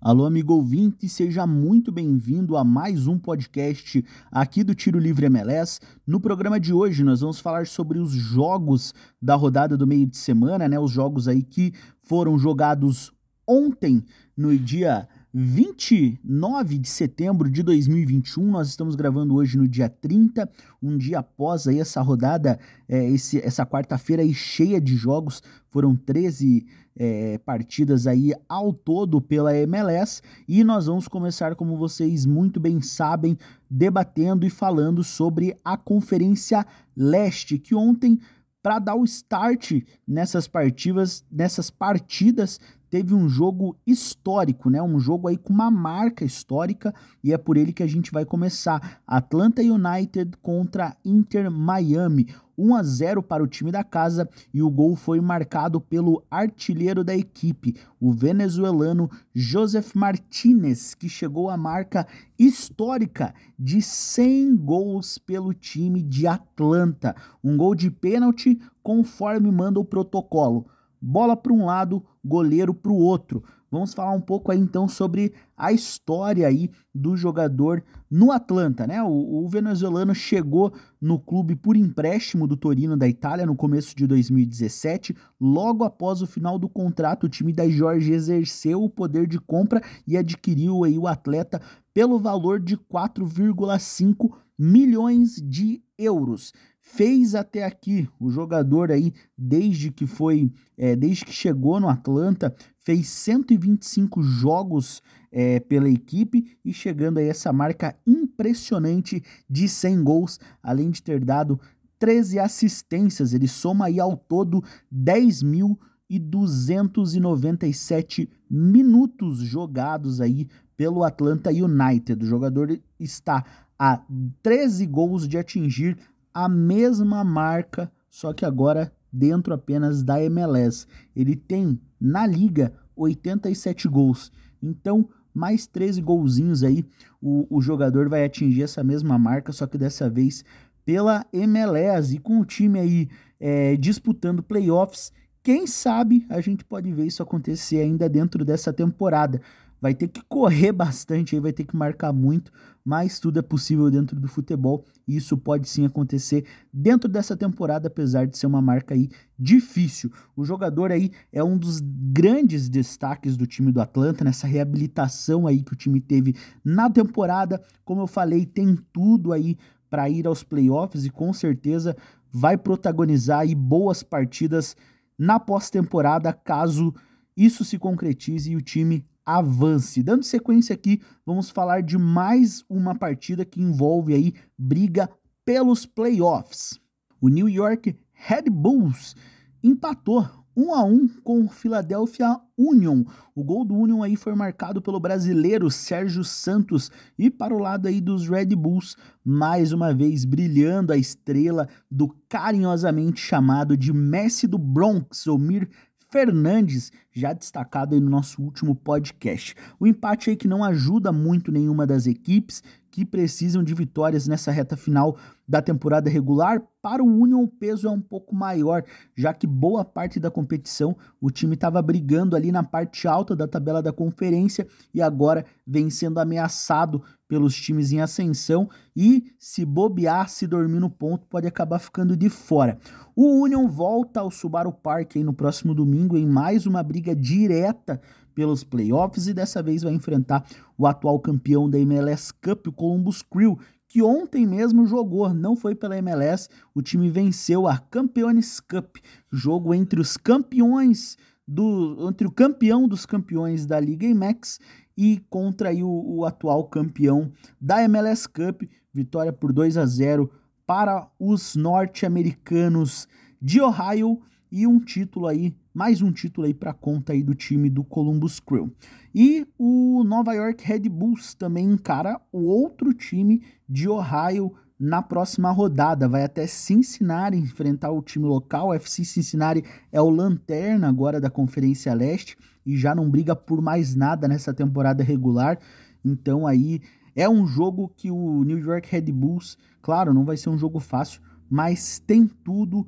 Alô, amigo ouvinte, seja muito bem-vindo a mais um podcast aqui do Tiro Livre MLS. No programa de hoje, nós vamos falar sobre os jogos da rodada do meio de semana, né? Os jogos aí que foram jogados ontem, no dia 29 de setembro de 2021. Nós estamos gravando hoje no dia 30, um dia após aí essa rodada, é, esse, essa quarta-feira aí cheia de jogos. Foram 13 é, partidas aí ao todo pela MLS e nós vamos começar, como vocês muito bem sabem, debatendo e falando sobre a Conferência Leste, que ontem para dar o start nessas partidas, nessas partidas teve um jogo histórico, né? Um jogo aí com uma marca histórica e é por ele que a gente vai começar. Atlanta United contra Inter Miami. 1 a 0 para o time da casa e o gol foi marcado pelo artilheiro da equipe, o venezuelano Joseph Martinez, que chegou à marca histórica de 100 gols pelo time de Atlanta. Um gol de pênalti conforme manda o protocolo bola para um lado, goleiro para o outro. Vamos falar um pouco aí então sobre a história aí do jogador no Atlanta, né? O, o, venezuelano chegou no clube por empréstimo do Torino da Itália no começo de 2017. Logo após o final do contrato, o time da Jorge exerceu o poder de compra e adquiriu aí o atleta pelo valor de 4,5 milhões de euros fez até aqui o jogador aí desde que foi é, desde que chegou no Atlanta fez 125 jogos é, pela equipe e chegando a essa marca impressionante de 100 gols além de ter dado 13 assistências ele soma aí ao todo 10 mil e 297 minutos jogados aí pelo Atlanta United. O jogador está a 13 gols de atingir a mesma marca, só que agora dentro apenas da MLS. Ele tem na liga 87 gols. Então, mais 13 golzinhos aí, o, o jogador vai atingir essa mesma marca, só que dessa vez pela MLS e com o time aí é, disputando playoffs. Quem sabe a gente pode ver isso acontecer ainda dentro dessa temporada vai ter que correr bastante, aí vai ter que marcar muito, mas tudo é possível dentro do futebol e isso pode sim acontecer dentro dessa temporada, apesar de ser uma marca aí difícil. O jogador aí é um dos grandes destaques do time do Atlanta nessa reabilitação aí que o time teve na temporada. Como eu falei, tem tudo aí para ir aos playoffs e com certeza vai protagonizar aí boas partidas na pós-temporada caso isso se concretize e o time avance. Dando sequência aqui, vamos falar de mais uma partida que envolve aí briga pelos playoffs. O New York Red Bulls empatou 1 a 1 com o Philadelphia Union. O gol do Union aí foi marcado pelo brasileiro Sérgio Santos e para o lado aí dos Red Bulls, mais uma vez brilhando a estrela do carinhosamente chamado de Messi do Bronx, Omir Fernandes, já destacado aí no nosso último podcast. O empate aí que não ajuda muito nenhuma das equipes que precisam de vitórias nessa reta final da temporada regular. Para o Union, o peso é um pouco maior, já que boa parte da competição o time estava brigando ali na parte alta da tabela da conferência e agora vem sendo ameaçado pelos times em ascensão e se bobear, se dormir no ponto, pode acabar ficando de fora. O Union volta ao Subaru Park no próximo domingo em mais uma briga direta pelos playoffs e dessa vez vai enfrentar o atual campeão da MLS Cup, o Columbus Crew, que ontem mesmo jogou, não foi pela MLS, o time venceu a Campeones Cup, jogo entre os campeões do entre o campeão dos campeões da Liga IMAX e contra o, o atual campeão da MLS Cup, vitória por 2 a 0 para os norte-americanos de Ohio e um título aí, mais um título aí para conta aí do time do Columbus Crew. E o Nova York Red Bulls também encara o outro time de Ohio na próxima rodada. Vai até Cincinnati enfrentar o time local. O FC Cincinnati é o lanterna agora da Conferência Leste e já não briga por mais nada nessa temporada regular. Então aí É um jogo que o New York Red Bulls, claro, não vai ser um jogo fácil, mas tem tudo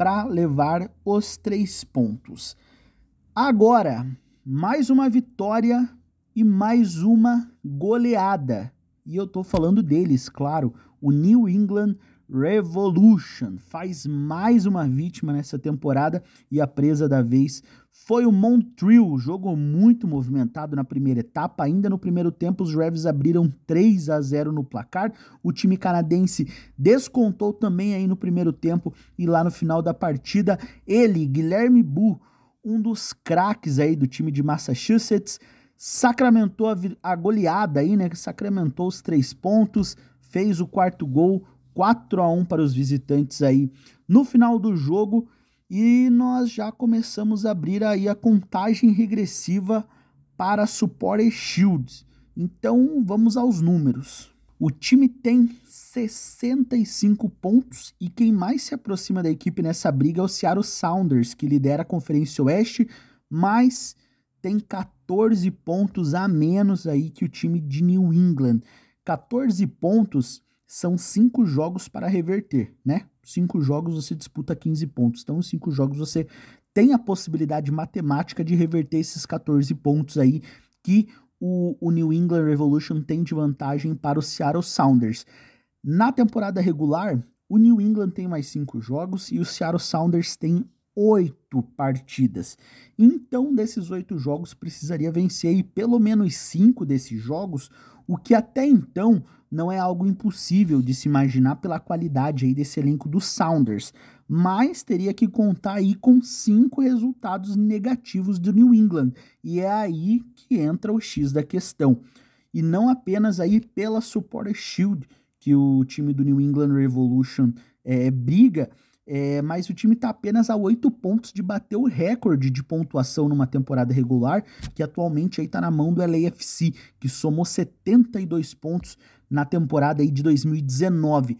para levar os três pontos. Agora, mais uma vitória e mais uma goleada. E eu tô falando deles, claro, o New England Revolution faz mais uma vítima nessa temporada e a presa da vez foi o Montreal, jogo muito movimentado na primeira etapa. Ainda no primeiro tempo, os Revs abriram 3 a 0 no placar. O time canadense descontou também aí no primeiro tempo e lá no final da partida, ele, Guilherme Bu, um dos craques aí do time de Massachusetts, sacramentou a, a goleada aí, né? Sacramentou os três pontos, fez o quarto gol, 4 a 1 para os visitantes aí no final do jogo e nós já começamos a abrir aí a contagem regressiva para Supporter Shields. Então vamos aos números. O time tem 65 pontos e quem mais se aproxima da equipe nessa briga é o Seattle Sounders, que lidera a Conferência Oeste, mas tem 14 pontos a menos aí que o time de New England. 14 pontos são cinco jogos para reverter, né? Cinco jogos você disputa 15 pontos. Então, em cinco jogos você tem a possibilidade matemática de reverter esses 14 pontos aí que o, o New England Revolution tem de vantagem para o Seattle Sounders. Na temporada regular, o New England tem mais cinco jogos e o Seattle Sounders tem oito partidas. Então, desses oito jogos, precisaria vencer aí pelo menos cinco desses jogos, o que até então não é algo impossível de se imaginar pela qualidade aí desse elenco dos Sounders, mas teria que contar aí com cinco resultados negativos do New England, e é aí que entra o X da questão. E não apenas aí pela Supporter Shield que o time do New England Revolution é, briga, é, mas o time está apenas a oito pontos de bater o recorde de pontuação numa temporada regular, que atualmente está na mão do LAFC, que somou 72 pontos na temporada aí de 2019.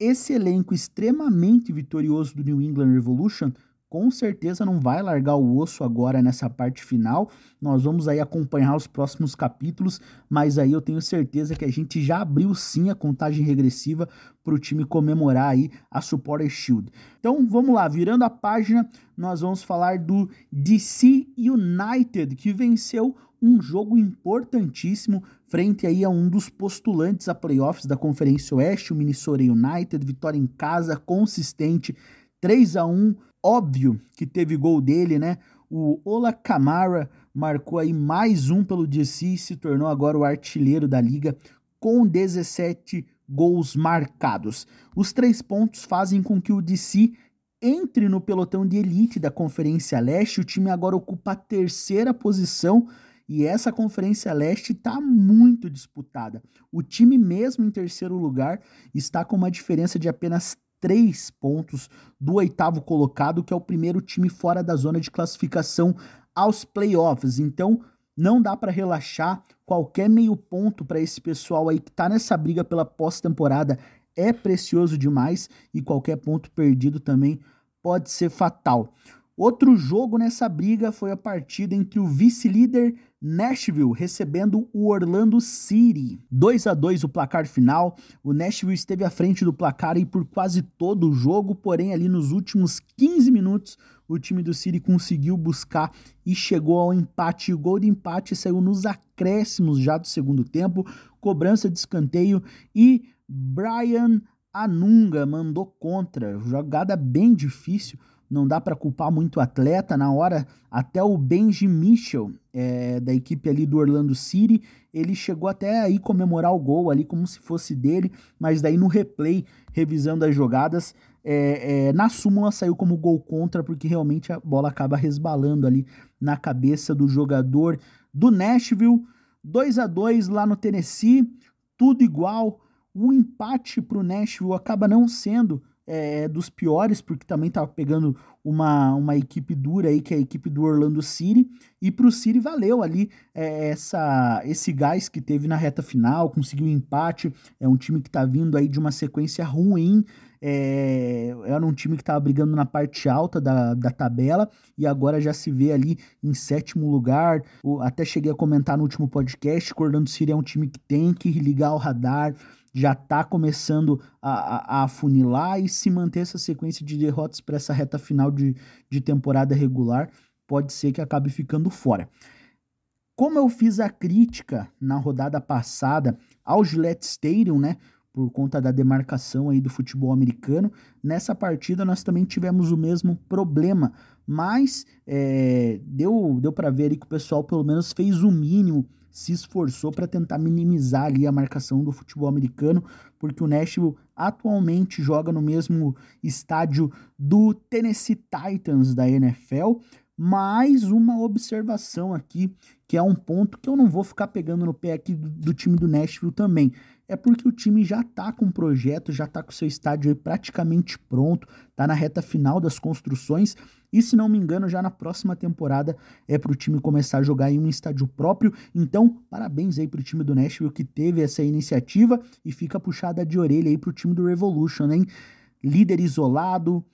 Esse elenco extremamente vitorioso do New England Revolution com certeza não vai largar o osso agora nessa parte final. Nós vamos aí acompanhar os próximos capítulos, mas aí eu tenho certeza que a gente já abriu sim a contagem regressiva para o time comemorar aí a Supporter Shield. Então vamos lá, virando a página, nós vamos falar do DC United que venceu um jogo importantíssimo frente aí a um dos postulantes a playoffs da Conferência Oeste, o Minnesota United, vitória em casa consistente, 3 a 1 óbvio que teve gol dele, né? O Ola Camara marcou aí mais um pelo DC e se tornou agora o artilheiro da liga com 17 gols marcados. Os três pontos fazem com que o DC entre no pelotão de elite da Conferência Leste. O time agora ocupa a terceira posição e essa Conferência Leste está muito disputada. O time, mesmo em terceiro lugar, está com uma diferença de apenas três pontos do oitavo colocado, que é o primeiro time fora da zona de classificação aos playoffs. Então, não dá para relaxar. Qualquer meio ponto para esse pessoal aí que está nessa briga pela pós-temporada é precioso demais e qualquer ponto perdido também pode ser fatal. Outro jogo nessa briga foi a partida entre o vice-líder Nashville recebendo o Orlando City. 2 a 2 o placar final. O Nashville esteve à frente do placar aí por quase todo o jogo, porém ali nos últimos 15 minutos o time do City conseguiu buscar e chegou ao empate. O gol de empate saiu nos acréscimos já do segundo tempo, cobrança de escanteio e Brian Anunga mandou contra. Jogada bem difícil não dá para culpar muito o atleta. Na hora, até o Benji Mitchell, é, da equipe ali do Orlando City, ele chegou até aí comemorar o gol ali como se fosse dele, mas daí no replay, revisando as jogadas, é, é, na súmula saiu como gol contra, porque realmente a bola acaba resbalando ali na cabeça do jogador do Nashville. 2 a 2 lá no Tennessee, tudo igual. O empate para o Nashville acaba não sendo é, dos piores, porque também estava pegando uma, uma equipe dura aí, que é a equipe do Orlando City, e para o City valeu ali é, essa, esse gás que teve na reta final, conseguiu um empate, é um time que está vindo aí de uma sequência ruim, é, era um time que estava brigando na parte alta da, da tabela. E agora já se vê ali em sétimo lugar. até cheguei a comentar no último podcast que o Orlando City é um time que tem que ligar o radar, já está começando a, a, a afunilar e se manter essa sequência de derrotas para essa reta final de, de temporada regular, pode ser que acabe ficando fora. Como eu fiz a crítica na rodada passada ao Gillette Stadium, né? Por conta da demarcação aí do futebol americano, nessa partida nós também tivemos o mesmo problema, mas é, deu, deu para ver ali que o pessoal pelo menos fez o mínimo se esforçou para tentar minimizar ali a marcação do futebol americano, porque o Nashville atualmente joga no mesmo estádio do Tennessee Titans da NFL. Mais uma observação aqui, que é um ponto que eu não vou ficar pegando no pé aqui do, do time do Nashville também é porque o time já está com um projeto, já está com seu estádio praticamente pronto, está na reta final das construções e se não me engano já na próxima temporada é para o time começar a jogar em um estádio próprio. Então parabéns aí para o time do Nashville que teve essa iniciativa e fica puxada de orelha aí para o time do Revolution, hein? Líder isolado,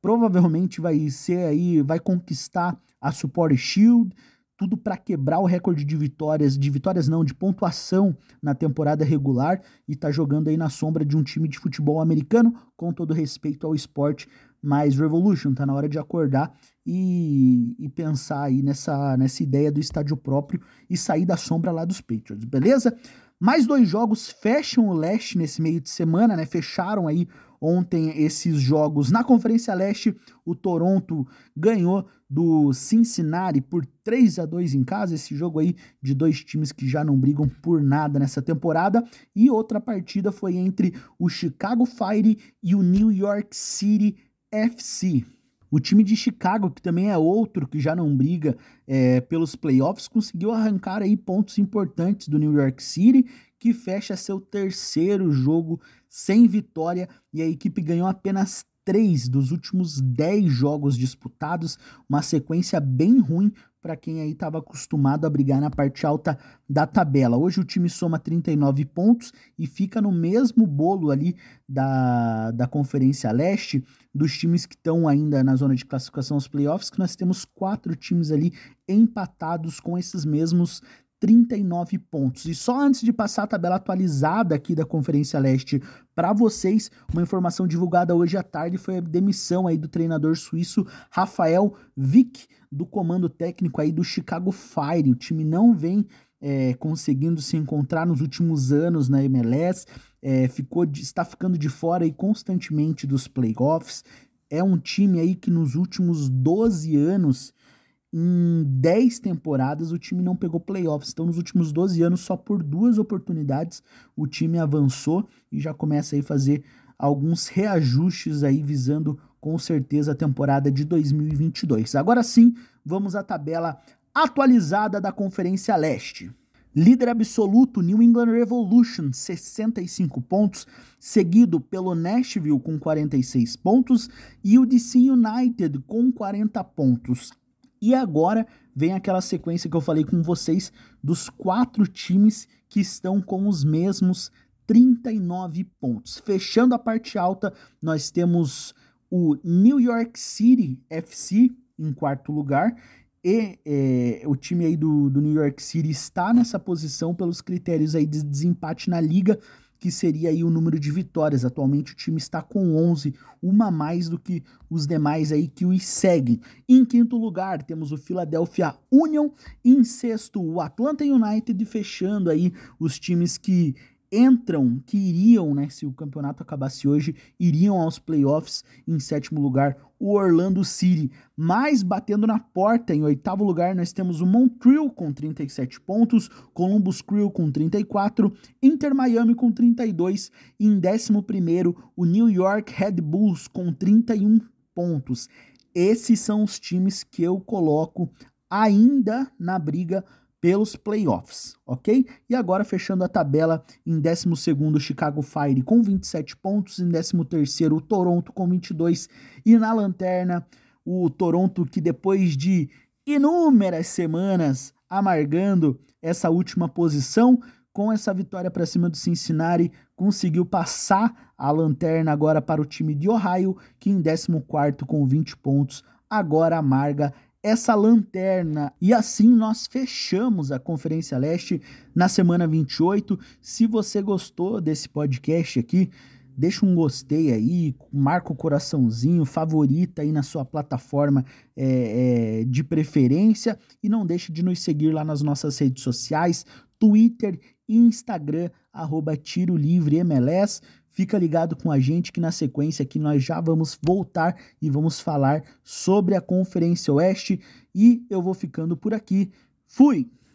provavelmente vai ser aí, vai conquistar a Support Shield tudo para quebrar o recorde de vitórias, de vitórias não, de pontuação na temporada regular e tá jogando aí na sombra de um time de futebol americano, com todo respeito ao esporte, mas Revolution tá na hora de acordar e, e pensar aí nessa, nessa ideia do estádio próprio e sair da sombra lá dos Patriots, beleza? Mais dois jogos fecham o leste nesse meio de semana, né? Fecharam aí ontem esses jogos na Conferência Leste. O Toronto ganhou do Cincinnati por 3 a 2 em casa. Esse jogo aí de dois times que já não brigam por nada nessa temporada. E outra partida foi entre o Chicago Fire e o New York City FC. O time de Chicago, que também é outro que já não briga é, pelos playoffs, conseguiu arrancar aí pontos importantes do New York City, que fecha seu terceiro jogo sem vitória e a equipe ganhou apenas três dos últimos dez jogos disputados, uma sequência bem ruim para quem aí estava acostumado a brigar na parte alta da tabela. Hoje o time soma 39 pontos e fica no mesmo bolo ali da, da Conferência Leste, dos times que estão ainda na zona de classificação aos playoffs, que nós temos quatro times ali empatados com esses mesmos 39 pontos. E só antes de passar a tabela atualizada aqui da Conferência Leste para vocês, uma informação divulgada hoje à tarde foi a demissão aí do treinador suíço Rafael Vick do comando técnico aí do Chicago Fire. O time não vem é, conseguindo se encontrar nos últimos anos na MLS, é, ficou, está ficando de fora aí constantemente dos playoffs. É um time aí que nos últimos 12 anos em 10 temporadas o time não pegou playoffs. Então, nos últimos 12 anos, só por duas oportunidades o time avançou e já começa aí a fazer alguns reajustes aí visando com certeza a temporada de 2022. Agora sim, vamos à tabela atualizada da Conferência Leste. Líder absoluto New England Revolution, 65 pontos, seguido pelo Nashville com 46 pontos e o DC United com 40 pontos. E agora vem aquela sequência que eu falei com vocês dos quatro times que estão com os mesmos 39 pontos. Fechando a parte alta, nós temos o New York City FC em quarto lugar. E é, o time aí do, do New York City está nessa posição pelos critérios aí de desempate na liga que seria aí o número de vitórias. Atualmente o time está com 11, uma mais do que os demais aí que os seguem. Em quinto lugar, temos o Philadelphia Union, em sexto o Atlanta United fechando aí os times que entram, que iriam, né, se o campeonato acabasse hoje, iriam aos playoffs em sétimo lugar, o Orlando City. Mas batendo na porta, em oitavo lugar, nós temos o Montreal com 37 pontos, Columbus Crew com 34, Inter Miami com 32 e em décimo primeiro, o New York Red Bulls com 31 pontos. Esses são os times que eu coloco ainda na briga pelos playoffs, ok? E agora fechando a tabela, em 12 o Chicago Fire com 27 pontos, em 13 o Toronto com 22 e na lanterna o Toronto que depois de inúmeras semanas amargando essa última posição, com essa vitória para cima do Cincinnati, conseguiu passar a lanterna agora para o time de Ohio, que em 14 com 20 pontos agora amarga essa lanterna. E assim nós fechamos a Conferência Leste na semana 28. Se você gostou desse podcast aqui, deixa um gostei aí, marca o coraçãozinho, favorita aí na sua plataforma é, é, de preferência e não deixe de nos seguir lá nas nossas redes sociais, Twitter e Instagram, arroba Tiro Livre MLS. Fica ligado com a gente que na sequência aqui nós já vamos voltar e vamos falar sobre a Conferência Oeste. E eu vou ficando por aqui. Fui!